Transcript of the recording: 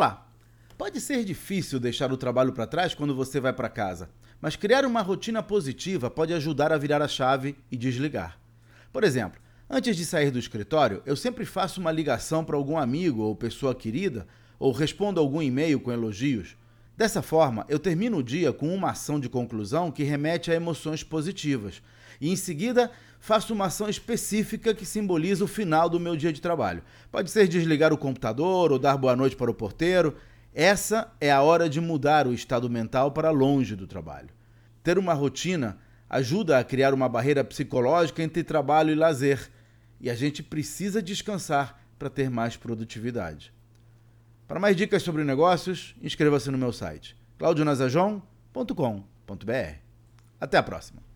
Olá! Pode ser difícil deixar o trabalho para trás quando você vai para casa, mas criar uma rotina positiva pode ajudar a virar a chave e desligar. Por exemplo, antes de sair do escritório, eu sempre faço uma ligação para algum amigo ou pessoa querida ou respondo algum e-mail com elogios. Dessa forma, eu termino o dia com uma ação de conclusão que remete a emoções positivas e, em seguida, faço uma ação específica que simboliza o final do meu dia de trabalho. Pode ser desligar o computador ou dar boa noite para o porteiro. Essa é a hora de mudar o estado mental para longe do trabalho. Ter uma rotina ajuda a criar uma barreira psicológica entre trabalho e lazer, e a gente precisa descansar para ter mais produtividade. Para mais dicas sobre negócios, inscreva-se no meu site claudionazajon.com.br. Até a próxima!